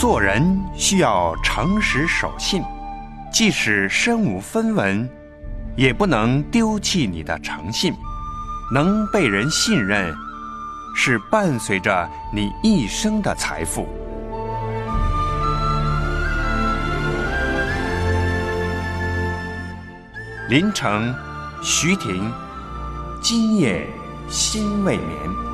做人需要诚实守信即使身无分文也不能丢弃你的诚信能被人信任是伴随着你一生的财富。林城徐婷今夜心未眠。